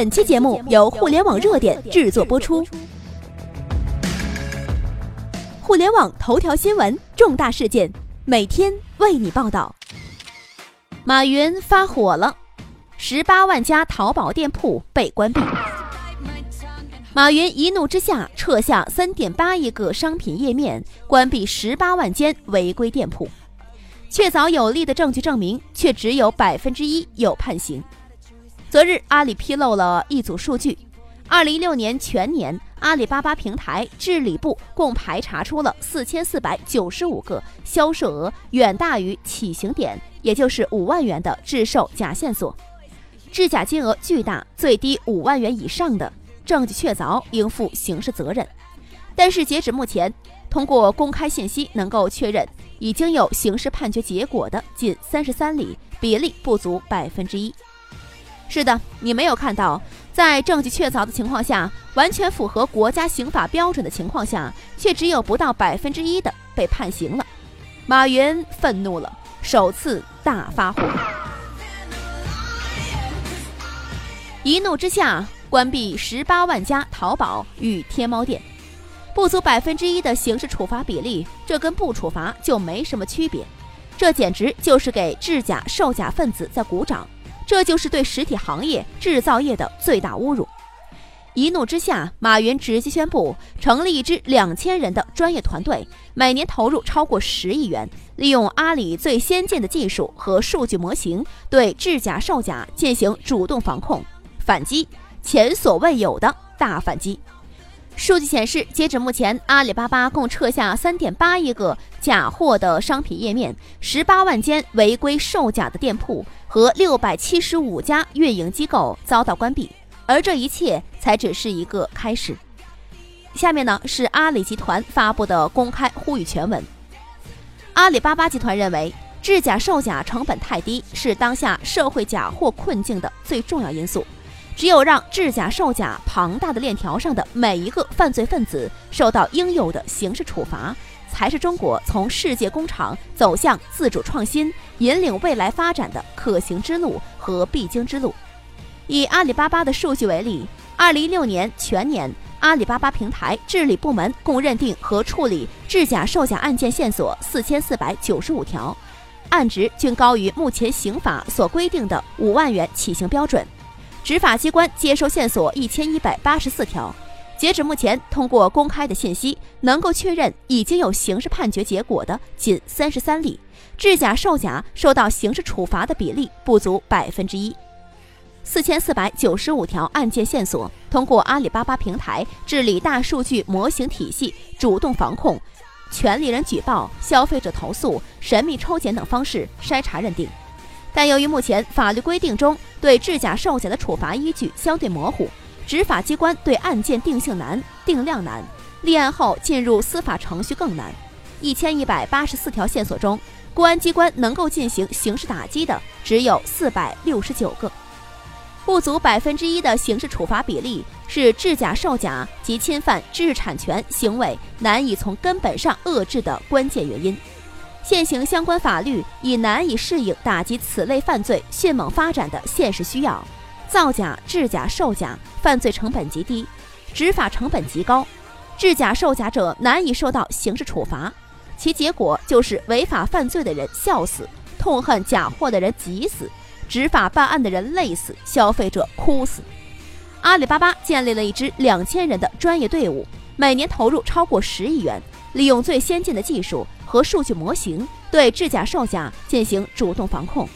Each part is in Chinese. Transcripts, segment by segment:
本期节目由互联网热点制作播出。互联网头条新闻，重大事件，每天为你报道。马云发火了，十八万家淘宝店铺被关闭。马云一怒之下撤下三点八亿个商品页面，关闭十八万间违规店铺。确凿有力的证据证明，却只有百分之一有判刑。昨日，阿里披露了一组数据：二零一六年全年，阿里巴巴平台治理部共排查出了四千四百九十五个销售额远大于起刑点，也就是五万元的制售假线索，制假金额巨大，最低五万元以上的，证据确凿，应负刑事责任。但是截止目前，通过公开信息能够确认。已经有刑事判决结果的仅三十三例，比例不足百分之一。是的，你没有看到，在证据确凿的情况下，完全符合国家刑法标准的情况下，却只有不到百分之一的被判刑了。马云愤怒了，首次大发火，一怒之下关闭十八万家淘宝与天猫店。不足百分之一的刑事处罚比例，这跟不处罚就没什么区别。这简直就是给制假售假分子在鼓掌，这就是对实体行业制造业的最大侮辱。一怒之下，马云直接宣布成立一支两千人的专业团队，每年投入超过十亿元，利用阿里最先进的技术和数据模型，对制假售假进行主动防控反击，前所未有的大反击。数据显示，截止目前，阿里巴巴共撤下三点八亿个假货的商品页面，十八万间违规售假的店铺和六百七十五家运营机构遭到关闭。而这一切才只是一个开始。下面呢是阿里集团发布的公开呼吁全文。阿里巴巴集团认为，制假售假成本太低，是当下社会假货困境的最重要因素。只有让制假售假庞大的链条上的每一个犯罪分子受到应有的刑事处罚，才是中国从世界工厂走向自主创新、引领未来发展的可行之路和必经之路。以阿里巴巴的数据为例，二零一六年全年，阿里巴巴平台治理部门共认定和处理制假售假案件线索四千四百九十五条，案值均高于目前刑法所规定的五万元起刑标准。执法机关接收线索一千一百八十四条，截止目前，通过公开的信息能够确认已经有刑事判决结果的仅三十三例，制假售假受到刑事处罚的比例不足百分之一。四千四百九十五条案件线索，通过阿里巴巴平台治理大数据模型体系主动防控、权利人举报、消费者投诉、神秘抽检等方式筛查认定。但由于目前法律规定中对制假售假的处罚依据相对模糊，执法机关对案件定性难、定量难，立案后进入司法程序更难。一千一百八十四条线索中，公安机关能够进行刑事打击的只有四百六十九个，不足百分之一的刑事处罚比例是制假售假及侵犯知识产权行为难以从根本上遏制的关键原因。现行相关法律已难以适应打击此类犯罪迅猛发展的现实需要，造假、制假、售假犯罪成本极低，执法成本极高，制假售假者难以受到刑事处罚，其结果就是违法犯罪的人笑死，痛恨假货的人急死，执法办案的人累死，消费者哭死。阿里巴巴建立了一支两千人的专业队伍，每年投入超过十亿元，利用最先进的技术。和数据模型对制假售假进行主动防控。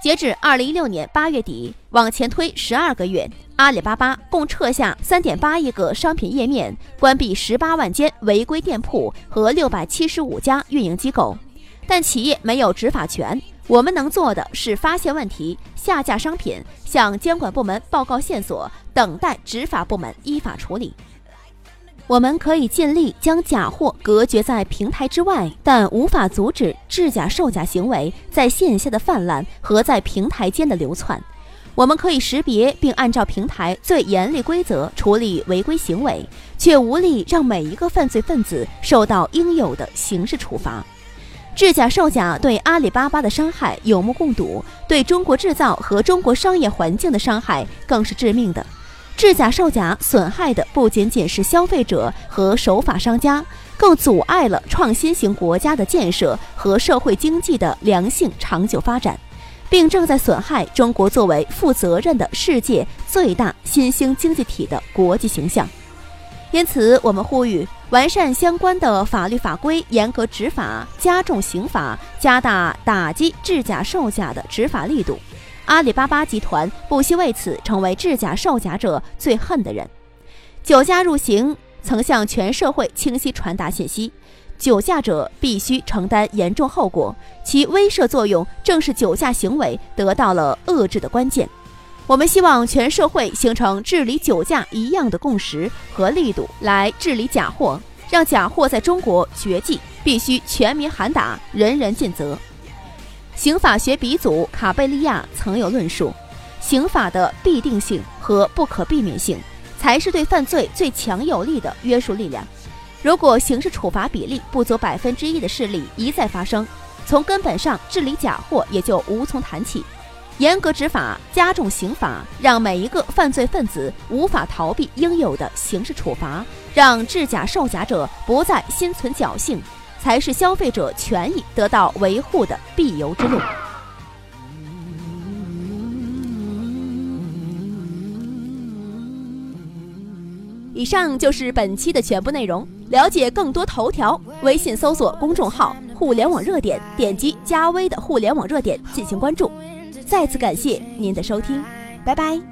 截至二零一六年八月底，往前推十二个月，阿里巴巴共撤下三点八亿个商品页面，关闭十八万间违规店铺和六百七十五家运营机构。但企业没有执法权，我们能做的是发现问题、下架商品，向监管部门报告线索，等待执法部门依法处理。我们可以尽力将假货隔绝在平台之外，但无法阻止制假售假行为在线下的泛滥和在平台间的流窜。我们可以识别并按照平台最严厉规则处理违规行为，却无力让每一个犯罪分子受到应有的刑事处罚。制假售假对阿里巴巴的伤害有目共睹，对中国制造和中国商业环境的伤害更是致命的。制假售假损害的不仅仅是消费者和守法商家，更阻碍了创新型国家的建设和社会经济的良性长久发展，并正在损害中国作为负责任的世界最大新兴经济体的国际形象。因此，我们呼吁完善相关的法律法规，严格执法，加重刑罚，加大打击制假售假的执法力度。阿里巴巴集团不惜为此成为制假售假者最恨的人。酒驾入刑曾向全社会清晰传达信息：酒驾者必须承担严重后果。其威慑作用正是酒驾行为得到了遏制的关键。我们希望全社会形成治理酒驾一样的共识和力度来治理假货，让假货在中国绝迹，必须全民喊打，人人尽责。刑法学鼻祖卡贝利亚曾有论述：刑法的必定性和不可避免性，才是对犯罪最强有力的约束力量。如果刑事处罚比例不足百分之一的事例一再发生，从根本上治理假货也就无从谈起。严格执法，加重刑罚，让每一个犯罪分子无法逃避应有的刑事处罚，让制假售假者不再心存侥幸。才是消费者权益得到维护的必由之路。以上就是本期的全部内容。了解更多头条，微信搜索公众号“互联网热点”，点击加微的“互联网热点”进行关注。再次感谢您的收听，拜拜。